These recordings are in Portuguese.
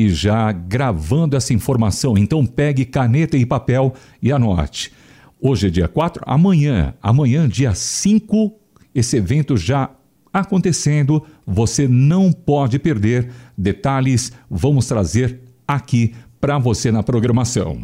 e já gravando essa informação. Então pegue caneta e papel e anote. Hoje é dia 4, amanhã, amanhã, dia 5, esse evento já acontecendo, você não pode perder. Detalhes vamos trazer aqui para você na programação.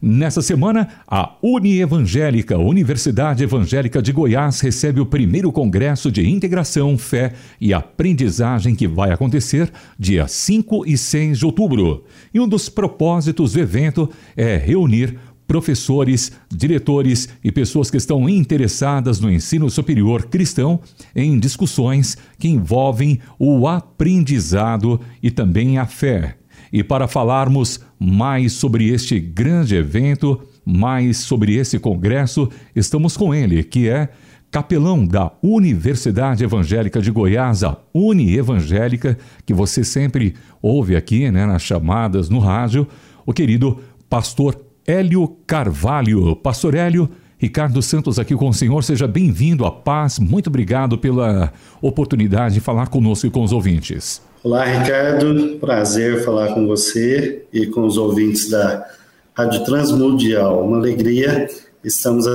Nessa semana, a Unievangélica, Universidade Evangélica de Goiás, recebe o primeiro Congresso de Integração, Fé e Aprendizagem que vai acontecer dia 5 e 6 de outubro. E um dos propósitos do evento é reunir professores, diretores e pessoas que estão interessadas no ensino superior cristão em discussões que envolvem o aprendizado e também a fé. E para falarmos mais sobre este grande evento, mais sobre esse congresso, estamos com ele, que é capelão da Universidade Evangélica de Goiás, a Uni Evangélica, que você sempre ouve aqui né, nas chamadas no rádio, o querido pastor Hélio Carvalho. Pastor Hélio, Ricardo Santos aqui com o senhor, seja bem-vindo à paz, muito obrigado pela oportunidade de falar conosco e com os ouvintes. Olá, Ricardo. Prazer falar com você e com os ouvintes da Rádio Transmundial. Uma alegria. Estamos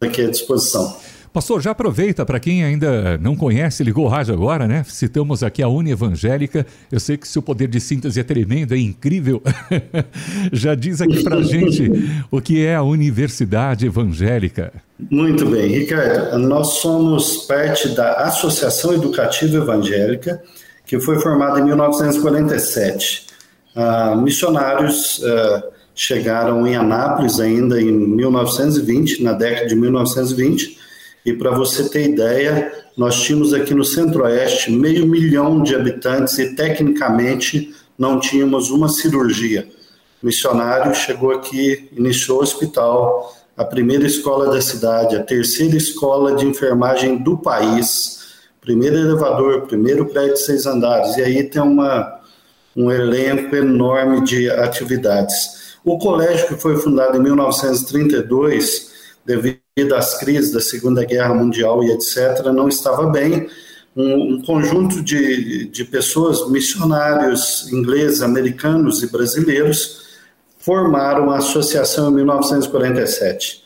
aqui à disposição. Pastor, já aproveita para quem ainda não conhece, ligou o rádio agora, né? Citamos aqui a Uni Evangélica. Eu sei que seu poder de síntese é tremendo, é incrível. já diz aqui para gente o que é a Universidade Evangélica. Muito bem, Ricardo. Nós somos parte da Associação Educativa Evangélica que foi formada em 1947. Ah, missionários ah, chegaram em Anápolis ainda em 1920, na década de 1920, e para você ter ideia, nós tínhamos aqui no Centro-Oeste meio milhão de habitantes e tecnicamente não tínhamos uma cirurgia. Missionário chegou aqui, iniciou o hospital, a primeira escola da cidade, a terceira escola de enfermagem do país, primeiro elevador, primeiro prédio de seis andares, e aí tem uma, um elenco enorme de atividades. O colégio, que foi fundado em 1932, devido às crises da Segunda Guerra Mundial e etc., não estava bem. Um, um conjunto de, de pessoas, missionários ingleses, americanos e brasileiros, formaram a associação em 1947.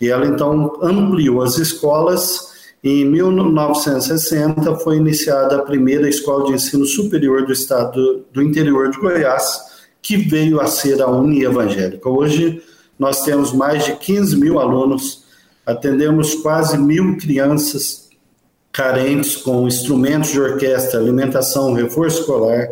E ela então ampliou as escolas em 1960 foi iniciada a primeira escola de ensino superior do estado do interior de Goiás, que veio a ser a Uni Evangélica. Hoje nós temos mais de 15 mil alunos, atendemos quase mil crianças carentes com instrumentos de orquestra, alimentação, reforço escolar.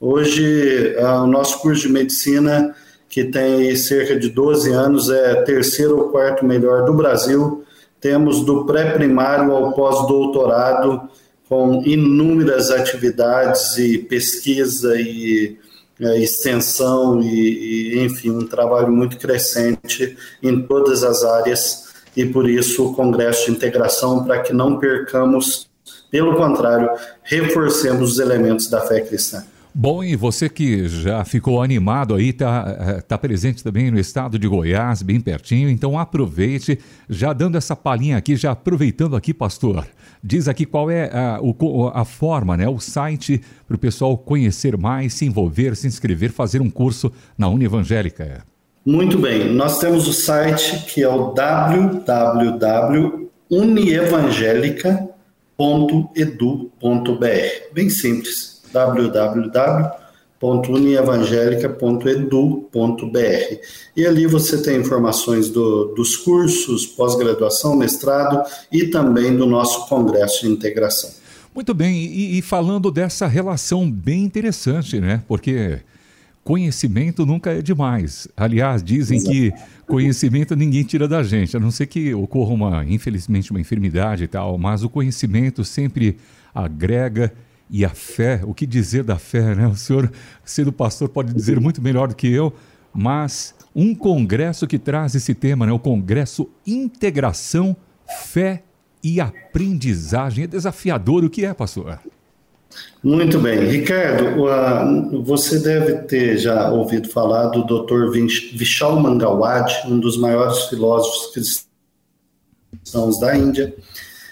Hoje o nosso curso de medicina, que tem cerca de 12 anos, é terceiro ou quarto melhor do Brasil temos do pré-primário ao pós-doutorado, com inúmeras atividades e pesquisa e é, extensão e, e, enfim, um trabalho muito crescente em todas as áreas e por isso o Congresso de Integração para que não percamos, pelo contrário, reforcemos os elementos da fé cristã. Bom, e você que já ficou animado aí, está eh, tá presente também no estado de Goiás, bem pertinho, então aproveite, já dando essa palhinha aqui, já aproveitando aqui, pastor, diz aqui qual é a, o, a forma, né, o site para o pessoal conhecer mais, se envolver, se inscrever, fazer um curso na Univangélica. Muito bem, nós temos o site que é o www.unievangelica.edu.br, bem simples www.unievangelica.edu.br. E ali você tem informações do, dos cursos, pós-graduação, mestrado e também do nosso Congresso de Integração. Muito bem, e, e falando dessa relação bem interessante, né? Porque conhecimento nunca é demais. Aliás, dizem Exato. que conhecimento ninguém tira da gente, a não ser que ocorra uma, infelizmente, uma enfermidade e tal, mas o conhecimento sempre agrega e a fé, o que dizer da fé, né? O senhor, sendo pastor, pode dizer muito melhor do que eu, mas um congresso que traz esse tema, né? O Congresso Integração, Fé e Aprendizagem. É desafiador. O que é, pastor? Muito bem. Ricardo, você deve ter já ouvido falar do Dr. Vishal Mangawad, um dos maiores filósofos cristãos da Índia.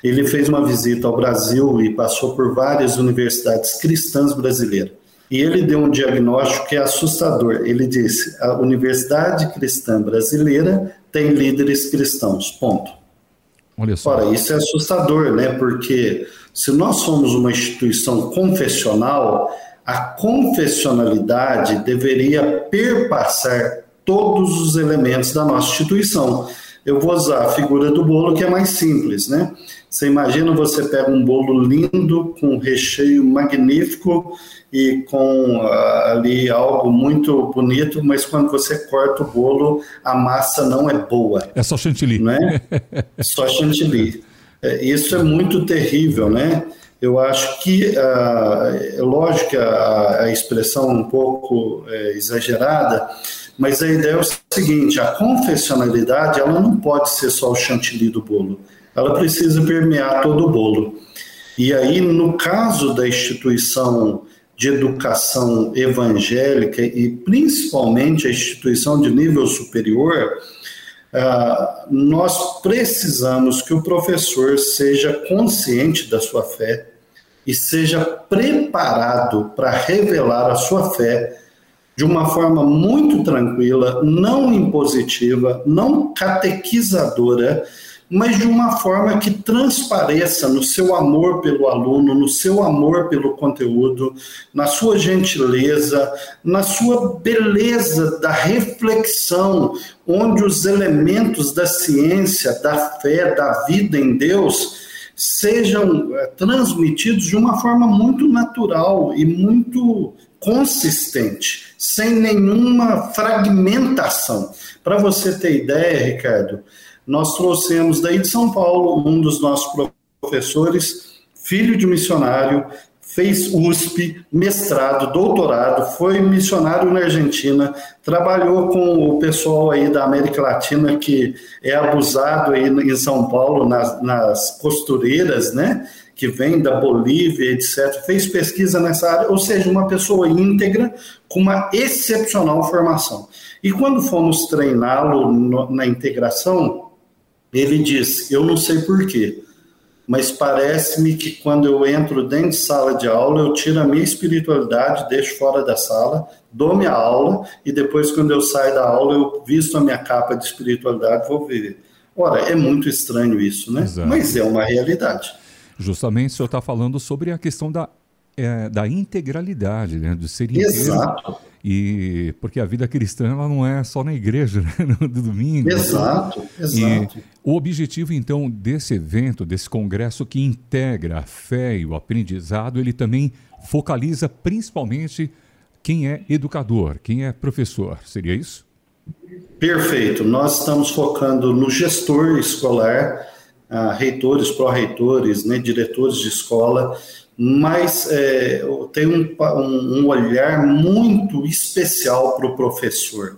Ele fez uma visita ao Brasil e passou por várias universidades cristãs brasileiras. E ele deu um diagnóstico que é assustador. Ele disse: a Universidade Cristã Brasileira tem líderes cristãos. Ponto. Olha só. Ora, isso é assustador, né? Porque se nós somos uma instituição confessional, a confessionalidade deveria perpassar todos os elementos da nossa instituição. Eu vou usar a figura do bolo, que é mais simples, né? Você imagina você pega um bolo lindo, com recheio magnífico e com uh, ali algo muito bonito, mas quando você corta o bolo, a massa não é boa. É só chantilly. Né? só chantilly. É, isso é muito terrível, né? Eu acho que, uh, é lógico que a, a expressão é um pouco é, exagerada, mas a ideia é o seguinte: a confessionalidade ela não pode ser só o chantilly do bolo ela precisa permear todo o bolo. E aí, no caso da instituição de educação evangélica e principalmente a instituição de nível superior, uh, nós precisamos que o professor seja consciente da sua fé e seja preparado para revelar a sua fé de uma forma muito tranquila, não impositiva, não catequizadora mas de uma forma que transpareça no seu amor pelo aluno, no seu amor pelo conteúdo, na sua gentileza, na sua beleza da reflexão, onde os elementos da ciência, da fé, da vida em Deus sejam eh, transmitidos de uma forma muito natural e muito consistente, sem nenhuma fragmentação. Para você ter ideia, Ricardo, nós trouxemos daí de São Paulo um dos nossos professores, filho de missionário, fez USP, mestrado, doutorado, foi missionário na Argentina, trabalhou com o pessoal aí da América Latina que é abusado aí em São Paulo nas, nas costureiras, né? Que vem da Bolívia, etc. Fez pesquisa nessa área, ou seja, uma pessoa íntegra com uma excepcional formação. E quando fomos treiná-lo na integração, ele diz: Eu não sei porquê, mas parece-me que quando eu entro dentro de sala de aula, eu tiro a minha espiritualidade, deixo fora da sala, dou minha aula e depois, quando eu saio da aula, eu visto a minha capa de espiritualidade e vou viver. Ora, é muito estranho isso, né? Exato. Mas é uma realidade. Justamente o senhor está falando sobre a questão da, é, da integralidade, né? do ser inteiro. Exato. E porque a vida cristã ela não é só na igreja, né? no domingo. Exato, exato. E o objetivo então desse evento, desse congresso que integra a fé e o aprendizado, ele também focaliza principalmente quem é educador, quem é professor. Seria isso? Perfeito. Nós estamos focando no gestor escolar, uh, reitores, pró-reitores, né, diretores de escola mas é, tem um, um, olhar muito especial para o professor.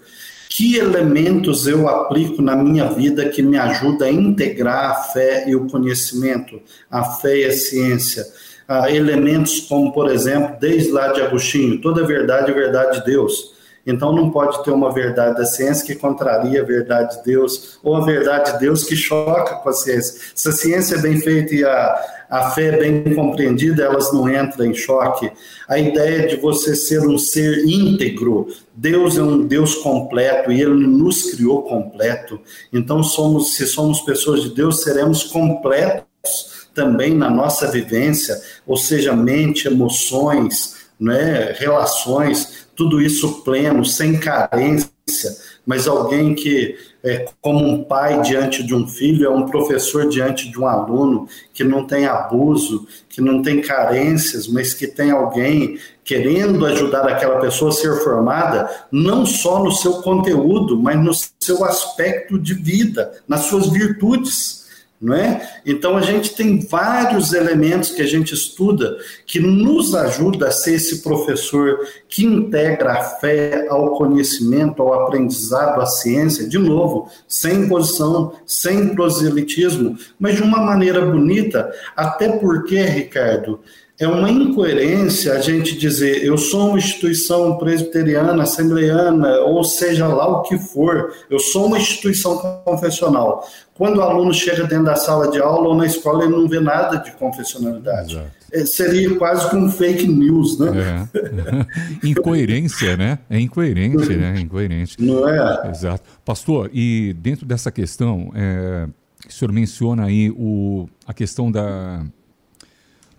Que elementos eu aplico na minha vida que me ajuda a integrar a fé e o conhecimento, a fé e a ciência? Ah, elementos como, por exemplo, desde lá de Agostinho, toda verdade é verdade de Deus. Então não pode ter uma verdade da ciência que contraria a verdade de Deus, ou a verdade de Deus que choca com a ciência. Se a ciência é bem feita e a, a fé é bem compreendida, elas não entram em choque. A ideia de você ser um ser íntegro, Deus é um Deus completo e Ele nos criou completo. Então somos, se somos pessoas de Deus, seremos completos também na nossa vivência, ou seja, mente, emoções, né, relações, tudo isso pleno, sem carência, mas alguém que é como um pai diante de um filho, é um professor diante de um aluno, que não tem abuso, que não tem carências, mas que tem alguém querendo ajudar aquela pessoa a ser formada, não só no seu conteúdo, mas no seu aspecto de vida, nas suas virtudes não é? Então a gente tem vários elementos que a gente estuda que nos ajuda a ser esse professor que integra a fé ao conhecimento, ao aprendizado, à ciência, de novo, sem imposição, sem proselitismo, mas de uma maneira bonita, até porque, Ricardo, é uma incoerência a gente dizer eu sou uma instituição presbiteriana, assembleiana, ou seja lá o que for, eu sou uma instituição confessional. Quando o aluno chega dentro da sala de aula ou na escola, ele não vê nada de confessionalidade. É, seria quase como um fake news, né? É. Incoerência, né? É incoerente, né? É incoerente. Não é? Exato. Pastor, e dentro dessa questão, é, o senhor menciona aí o, a questão da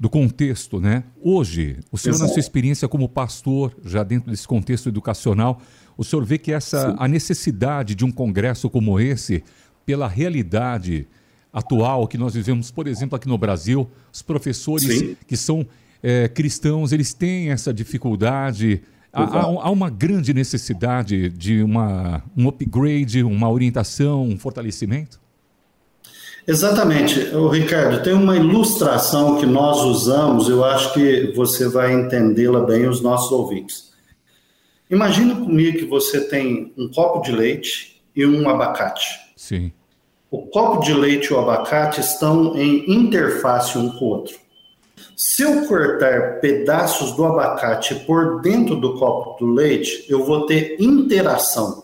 do contexto, né? Hoje, o senhor Exato. na sua experiência como pastor, já dentro desse contexto educacional, o senhor vê que essa Sim. a necessidade de um congresso como esse, pela realidade atual que nós vivemos, por exemplo, aqui no Brasil, os professores Sim. que são é, cristãos, eles têm essa dificuldade. Há, há, uma grande necessidade de uma, um upgrade, uma orientação, um fortalecimento? Exatamente. O Ricardo, tem uma ilustração que nós usamos, eu acho que você vai entendê-la bem, os nossos ouvintes. Imagina comigo que você tem um copo de leite e um abacate. Sim. O copo de leite e o abacate estão em interface um com o outro. Se eu cortar pedaços do abacate por dentro do copo do leite, eu vou ter interação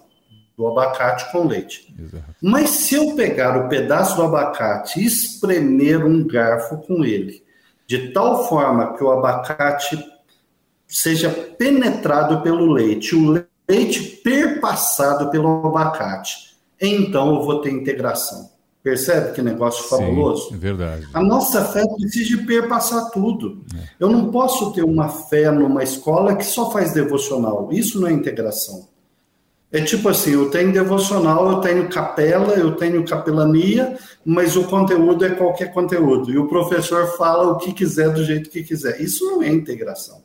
do abacate com leite. Exato. Mas se eu pegar o pedaço do abacate e espremer um garfo com ele, de tal forma que o abacate seja penetrado pelo leite, o leite perpassado pelo abacate, então eu vou ter integração. Percebe que negócio Sim, fabuloso? É verdade. A nossa fé precisa de perpassar tudo. É. Eu não posso ter uma fé numa escola que só faz devocional. Isso não é integração. É tipo assim, eu tenho devocional, eu tenho capela, eu tenho capelania, mas o conteúdo é qualquer conteúdo. E o professor fala o que quiser do jeito que quiser. Isso não é integração.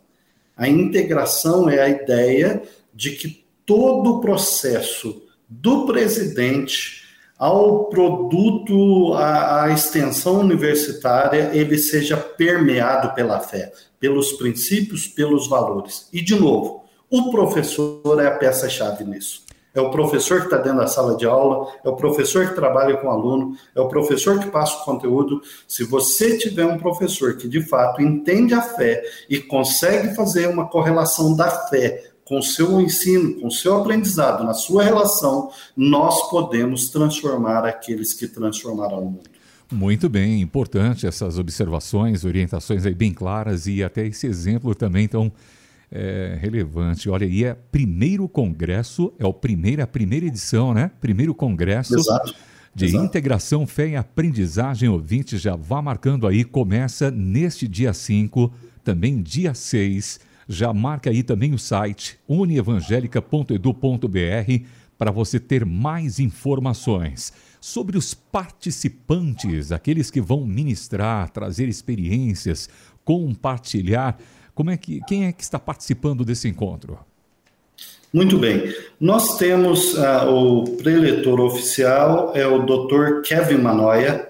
A integração é a ideia de que todo o processo do presidente ao produto, à, extensão universitária, ele seja permeado pela fé, pelos princípios, pelos valores. E, de novo, o professor é a peça-chave nisso. É o professor que está dentro da sala de aula, é o professor que trabalha com o aluno, é o professor que passa o conteúdo. Se você tiver um professor que de fato entende a fé e consegue fazer uma correlação da fé com o seu ensino, com o seu aprendizado, na sua relação, nós podemos transformar aqueles que transformarão o mundo. Muito bem, importante essas observações, orientações aí bem claras e até esse exemplo também tão é, relevante. Olha, e é primeiro congresso, é o primeiro, a primeira edição, né? Primeiro congresso Exato. de Exato. integração, fé e aprendizagem ouvinte. Já vá marcando aí, começa neste dia 5, também dia 6. Já marca aí também o site unievangelica.edu.br para você ter mais informações sobre os participantes, aqueles que vão ministrar, trazer experiências, compartilhar. Como é que, quem é que está participando desse encontro? Muito bem. Nós temos uh, o preletor oficial, é o Dr. Kevin Manoia.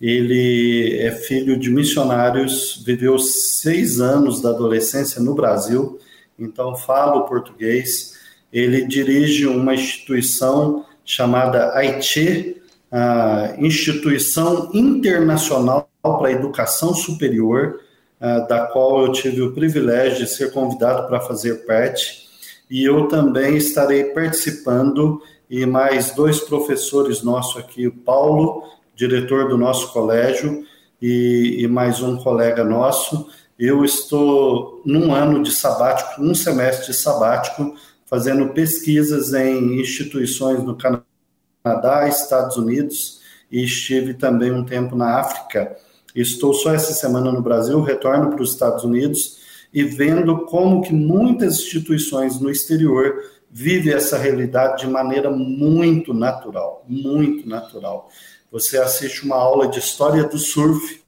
Ele é filho de missionários, viveu seis anos da adolescência no Brasil, então fala o português. Ele dirige uma instituição chamada Haiti, a Instituição Internacional para a Educação Superior, da qual eu tive o privilégio de ser convidado para fazer parte, e eu também estarei participando, e mais dois professores nossos aqui, o Paulo, diretor do nosso colégio, e, e mais um colega nosso. Eu estou num ano de sabático, um semestre de sabático, fazendo pesquisas em instituições no Canadá, Estados Unidos, e estive também um tempo na África Estou só essa semana no Brasil, retorno para os Estados Unidos e vendo como que muitas instituições no exterior vivem essa realidade de maneira muito natural, muito natural. Você assiste uma aula de história do surf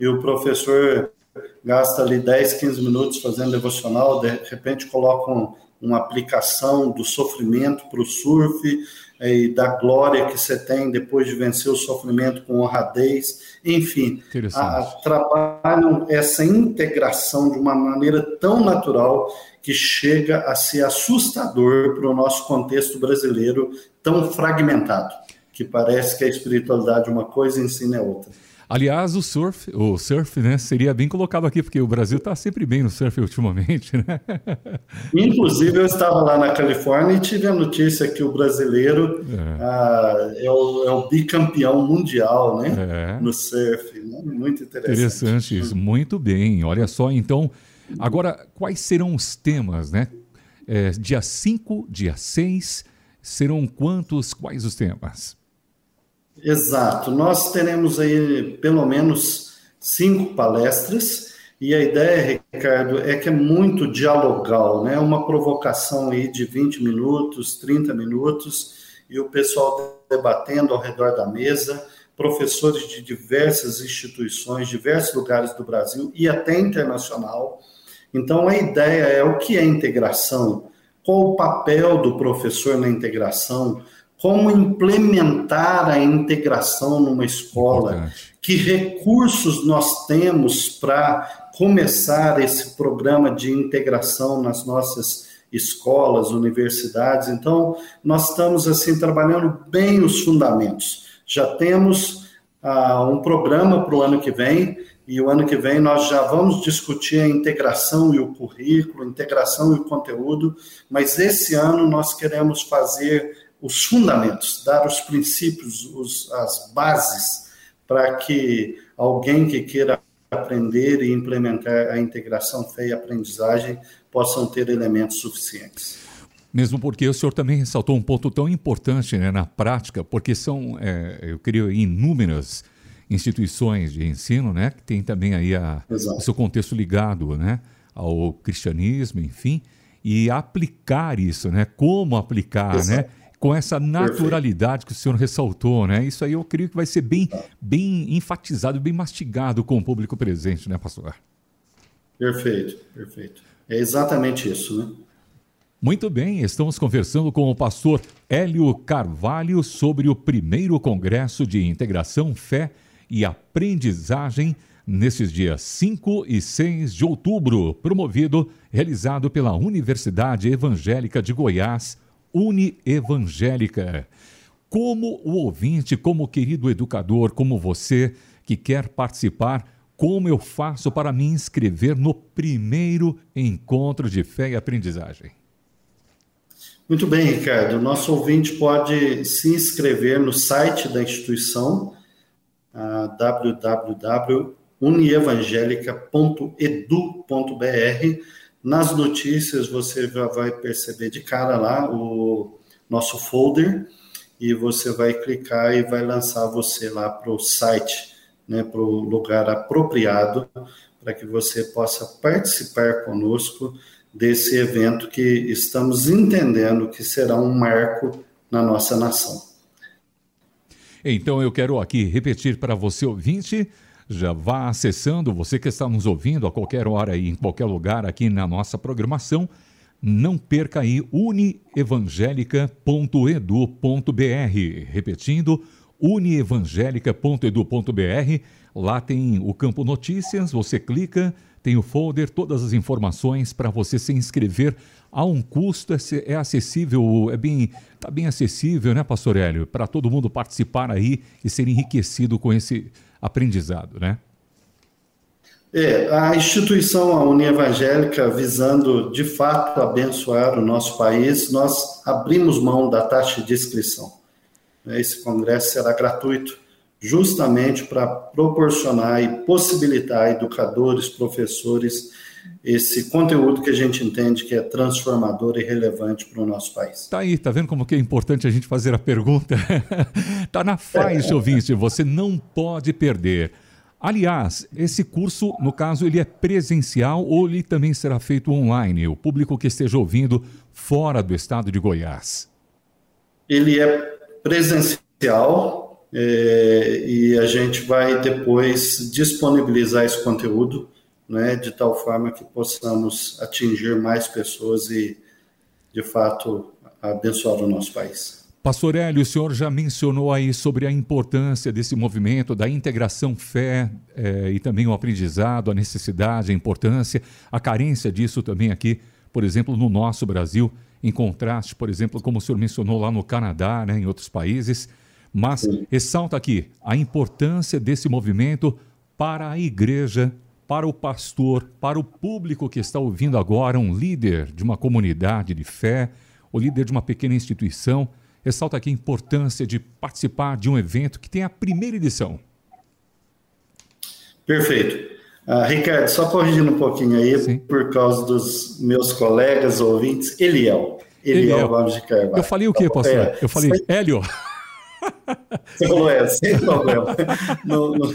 e o professor gasta ali 10, 15 minutos fazendo devocional, de repente coloca um, uma aplicação do sofrimento para o surf, e da glória que você tem depois de vencer o sofrimento com honradez. Enfim, a, trabalham essa integração de uma maneira tão natural que chega a ser assustador para o nosso contexto brasileiro tão fragmentado, que parece que a espiritualidade é uma coisa e ensina é outra. Aliás, o surf, o surf, né, seria bem colocado aqui, porque o Brasil está sempre bem no surf ultimamente, né? Inclusive, eu estava lá na Califórnia e tive a notícia que o brasileiro é, ah, é, o, é o, bicampeão mundial, né? É. No surf. Né? Muito interessante. Interessante isso, muito bem. Olha só, então, agora, quais serão os temas, né? É, dia 5, dia 6, serão quantos, quais os temas? Exato. Nós teremos aí pelo menos cinco palestras e a ideia, Ricardo, é que é muito dialogal, né? Uma provocação aí de 20 minutos, 30 minutos e o pessoal debatendo ao redor da mesa, professores de diversas instituições, diversos lugares do Brasil e até internacional. Então a ideia é o que é integração, qual o papel do professor na integração, como implementar a integração numa escola, Importante. que recursos nós temos para começar esse programa de integração nas nossas escolas, universidades. Então, nós estamos assim trabalhando bem os fundamentos. Já temos ah, um programa para o ano que vem, e o ano que vem nós já vamos discutir a integração e o currículo, integração e o conteúdo, mas esse ano nós queremos fazer os fundamentos, dar os princípios, os, as bases para que alguém que queira aprender e implementar a integração fé e aprendizagem possam ter elementos suficientes. Mesmo porque o senhor também ressaltou um ponto tão importante né, na prática, porque são, é, eu creio, inúmeras instituições de ensino, né, que tem também aí a, o seu contexto ligado, né, ao cristianismo, enfim, e aplicar isso, né, como aplicar, né, Exato. né, com essa naturalidade Perfeito. que o senhor ressaltou, né? Isso aí eu creio que vai ser bem, bem enfatizado, bem mastigado com o público presente, né, pastor? Perfeito, perfeito. É exatamente isso, né? Muito bem, estamos conversando com o pastor Hélio Carvalho sobre o primeiro Congresso de Integração, Fé e Aprendizagem nesses dias 5 e 6 de outubro, promovido, realizado pela Universidade Evangélica de Goiás, Unievangélica. Como o ouvinte, como o querido educador, como você que quer participar, como eu faço para me inscrever no primeiro encontro de fé e aprendizagem? Muito bem, Ricardo. Nosso ouvinte pode se inscrever no site da instituição, uh, www.unievangelica.edu.br nas notícias você vai perceber de cara lá o nosso folder e você vai clicar e vai lançar você lá para o site, né, para o lugar apropriado para que você possa participar conosco desse evento que estamos entendendo que será um marco na nossa nação. Então eu quero aqui repetir para você ouvinte já vá acessando, você que está nos ouvindo a qualquer hora e em qualquer lugar aqui na nossa programação, não perca aí unievangelica.edu.br. Repetindo, unievangelica.edu.br. Lá tem o campo notícias, você clica, tem o folder, todas as informações para você se inscrever a um custo, é, acessível, é bem, tá bem acessível, né, Pastor Hélio? Para todo mundo participar aí e ser enriquecido com esse aprendizado, né? É, a instituição, a União Evangélica, visando de fato abençoar o nosso país, nós abrimos mão da taxa de inscrição. Esse congresso será gratuito, justamente para proporcionar e possibilitar educadores, professores, esse conteúdo que a gente entende que é transformador e relevante para o nosso país. Tá aí, tá vendo como que é importante a gente fazer a pergunta? tá na faixa, é. ouvinte, você não pode perder. Aliás, esse curso, no caso, ele é presencial ou ele também será feito online? O público que esteja ouvindo fora do estado de Goiás. Ele é presencial é, e a gente vai depois disponibilizar esse conteúdo né, de tal forma que possamos atingir mais pessoas e, de fato, abençoar o nosso país. Pastor Hélio, o senhor já mencionou aí sobre a importância desse movimento, da integração fé eh, e também o aprendizado, a necessidade, a importância, a carência disso também aqui, por exemplo, no nosso Brasil, em contraste, por exemplo, como o senhor mencionou lá no Canadá, né, em outros países. Mas ressalta aqui a importância desse movimento para a igreja, para o pastor, para o público que está ouvindo agora, um líder de uma comunidade de fé, o líder de uma pequena instituição. Ressalta aqui a importância de participar de um evento que tem a primeira edição. Perfeito. Uh, Ricardo, só corrigindo um pouquinho aí, Sim. por causa dos meus colegas ouvintes, Eliel. Eliel, Eliel. Gomes de Carvalho. Eu falei o quê, pastor? É, eu falei Hélio. Não é, sem problema. Não, não,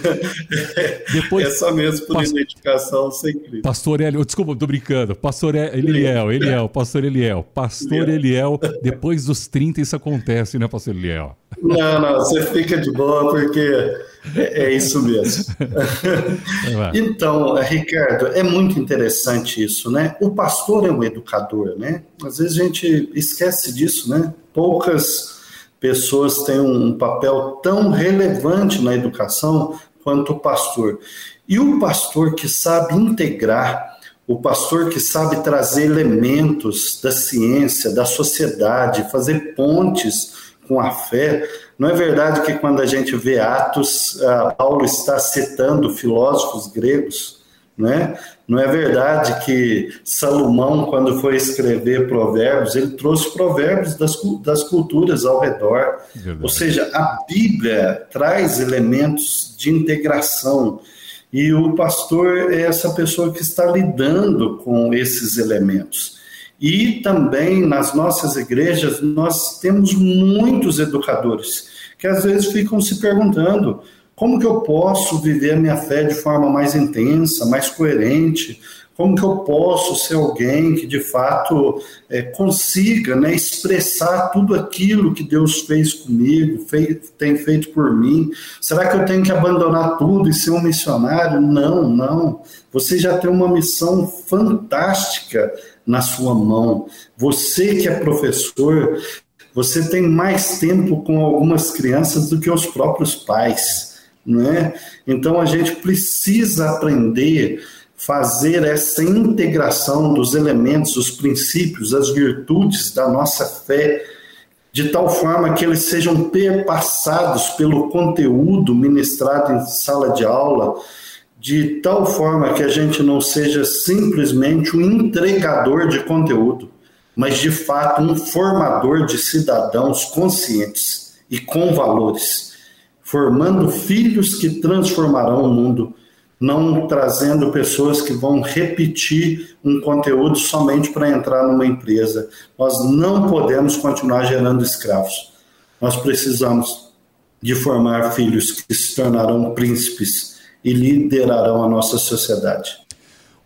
Depois, é só mesmo por pastor, identificação sem Cristo. Pastor Eliel, desculpa, tô brincando. Pastor Eliel, Eliel, Pastor Eliel. Pastor Eliel, depois dos 30 isso acontece, né, Pastor Eliel? Não, não, você fica de boa porque é, é isso mesmo. então, Ricardo, é muito interessante isso, né? O pastor é um educador, né? Às vezes a gente esquece disso, né? Poucas pessoas têm um papel tão relevante na educação quanto o pastor. E o pastor que sabe integrar, o pastor que sabe trazer elementos da ciência, da sociedade, fazer pontes com a fé. Não é verdade que quando a gente vê Atos, Paulo está citando filósofos gregos, né? Não é verdade que Salomão, quando foi escrever provérbios, ele trouxe provérbios das, das culturas ao redor. Verdade. Ou seja, a Bíblia traz elementos de integração. E o pastor é essa pessoa que está lidando com esses elementos. E também nas nossas igrejas, nós temos muitos educadores que às vezes ficam se perguntando como que eu posso viver a minha fé de forma mais intensa, mais coerente? Como que eu posso ser alguém que de fato é, consiga né, expressar tudo aquilo que Deus fez comigo, fei, tem feito por mim? Será que eu tenho que abandonar tudo e ser um missionário? Não, não. Você já tem uma missão fantástica na sua mão. Você que é professor, você tem mais tempo com algumas crianças do que os próprios pais né? Então a gente precisa aprender fazer essa integração dos elementos, os princípios, as virtudes da nossa fé, de tal forma que eles sejam perpassados pelo conteúdo ministrado em sala de aula, de tal forma que a gente não seja simplesmente um entregador de conteúdo, mas de fato um formador de cidadãos conscientes e com valores formando filhos que transformarão o mundo, não trazendo pessoas que vão repetir um conteúdo somente para entrar numa empresa. Nós não podemos continuar gerando escravos. Nós precisamos de formar filhos que se tornarão príncipes e liderarão a nossa sociedade.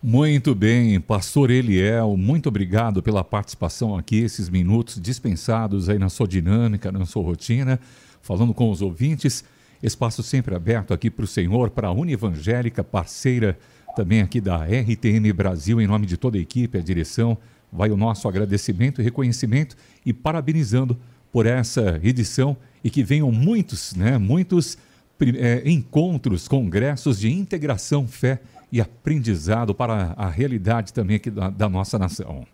Muito bem, Pastor Eliel, muito obrigado pela participação aqui, esses minutos dispensados aí na sua dinâmica, na sua rotina, falando com os ouvintes. Espaço sempre aberto aqui para o Senhor, para a Univangélica, parceira também aqui da RTM Brasil, em nome de toda a equipe, a direção. Vai o nosso agradecimento e reconhecimento e parabenizando por essa edição e que venham muitos, né, muitos é, encontros, congressos de integração, fé e aprendizado para a realidade também aqui da, da nossa nação.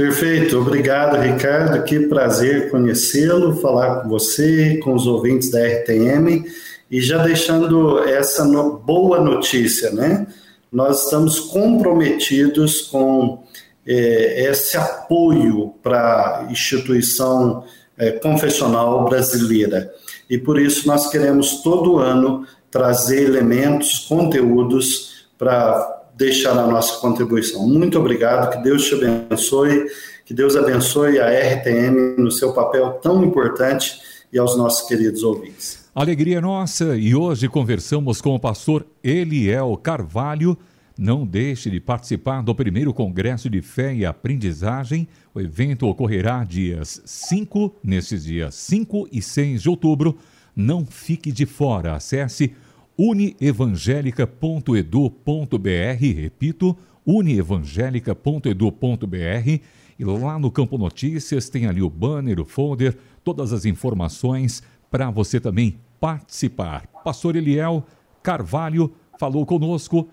Perfeito, obrigado Ricardo, que prazer conhecê-lo, falar com você, com os ouvintes da RTM e já deixando essa no, boa notícia, né? Nós estamos comprometidos com é, esse apoio para a instituição é, confessional brasileira. E por isso nós queremos todo ano trazer elementos, conteúdos para deixar a nossa contribuição. Muito obrigado, que Deus te abençoe, que Deus abençoe a RTM no seu papel tão importante e aos nossos queridos ouvintes. Alegria nossa e hoje conversamos com o pastor Eliel Carvalho. Não deixe de participar do primeiro Congresso de Fé e Aprendizagem. O evento ocorrerá dias 5, nesses dias 5 e 6 de outubro. Não fique de fora. Acesse unievangelica.edu.br, repito, unievangelica.edu.br e lá no campo notícias tem ali o banner, o folder, todas as informações para você também participar. Pastor Eliel Carvalho falou conosco.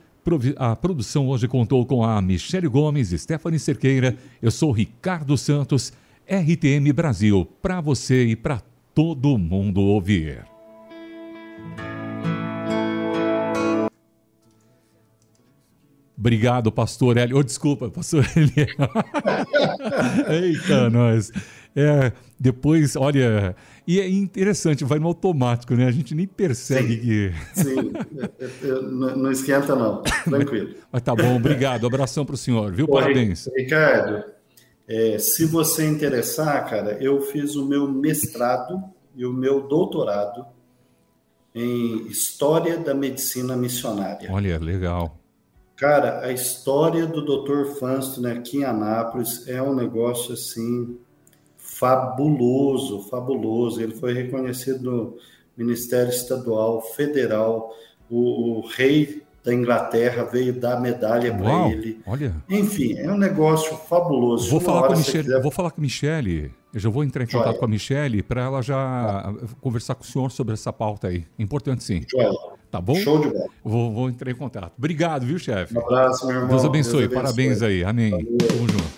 A produção hoje contou com a Michele Gomes, Stephanie Cerqueira. Eu sou Ricardo Santos, RTM Brasil, para você e para todo mundo ouvir. Obrigado, pastor Hélio. Oh, desculpa, pastor Hélio. Eita, nós. É, depois, olha, e é interessante, vai no automático, né? A gente nem percebe sim, que. Sim, não esquenta, não, tranquilo. Mas tá bom, obrigado. Abração para o senhor, viu? Parabéns. Ricardo, é, se você interessar, cara, eu fiz o meu mestrado e o meu doutorado em História da Medicina Missionária. Olha, legal. Cara, a história do Dr. Fansto né, aqui em Anápolis é um negócio assim fabuloso, fabuloso. Ele foi reconhecido no Ministério Estadual, Federal. O, o rei da Inglaterra veio dar medalha para ele. Olha. Enfim, é um negócio fabuloso. Vou falar, com a Michelle, quiser... vou falar com a Michelle. Eu já vou entrar em contato com a Michelle para ela já ah. conversar com o senhor sobre essa pauta aí. Importante sim. Joia. Tá bom? Show de bola. Vou, vou entrar em contato. Obrigado, viu, chefe? Um abraço, meu irmão. Deus abençoe. Deus abençoe. Parabéns aí. Amém. Valeu. Tamo junto.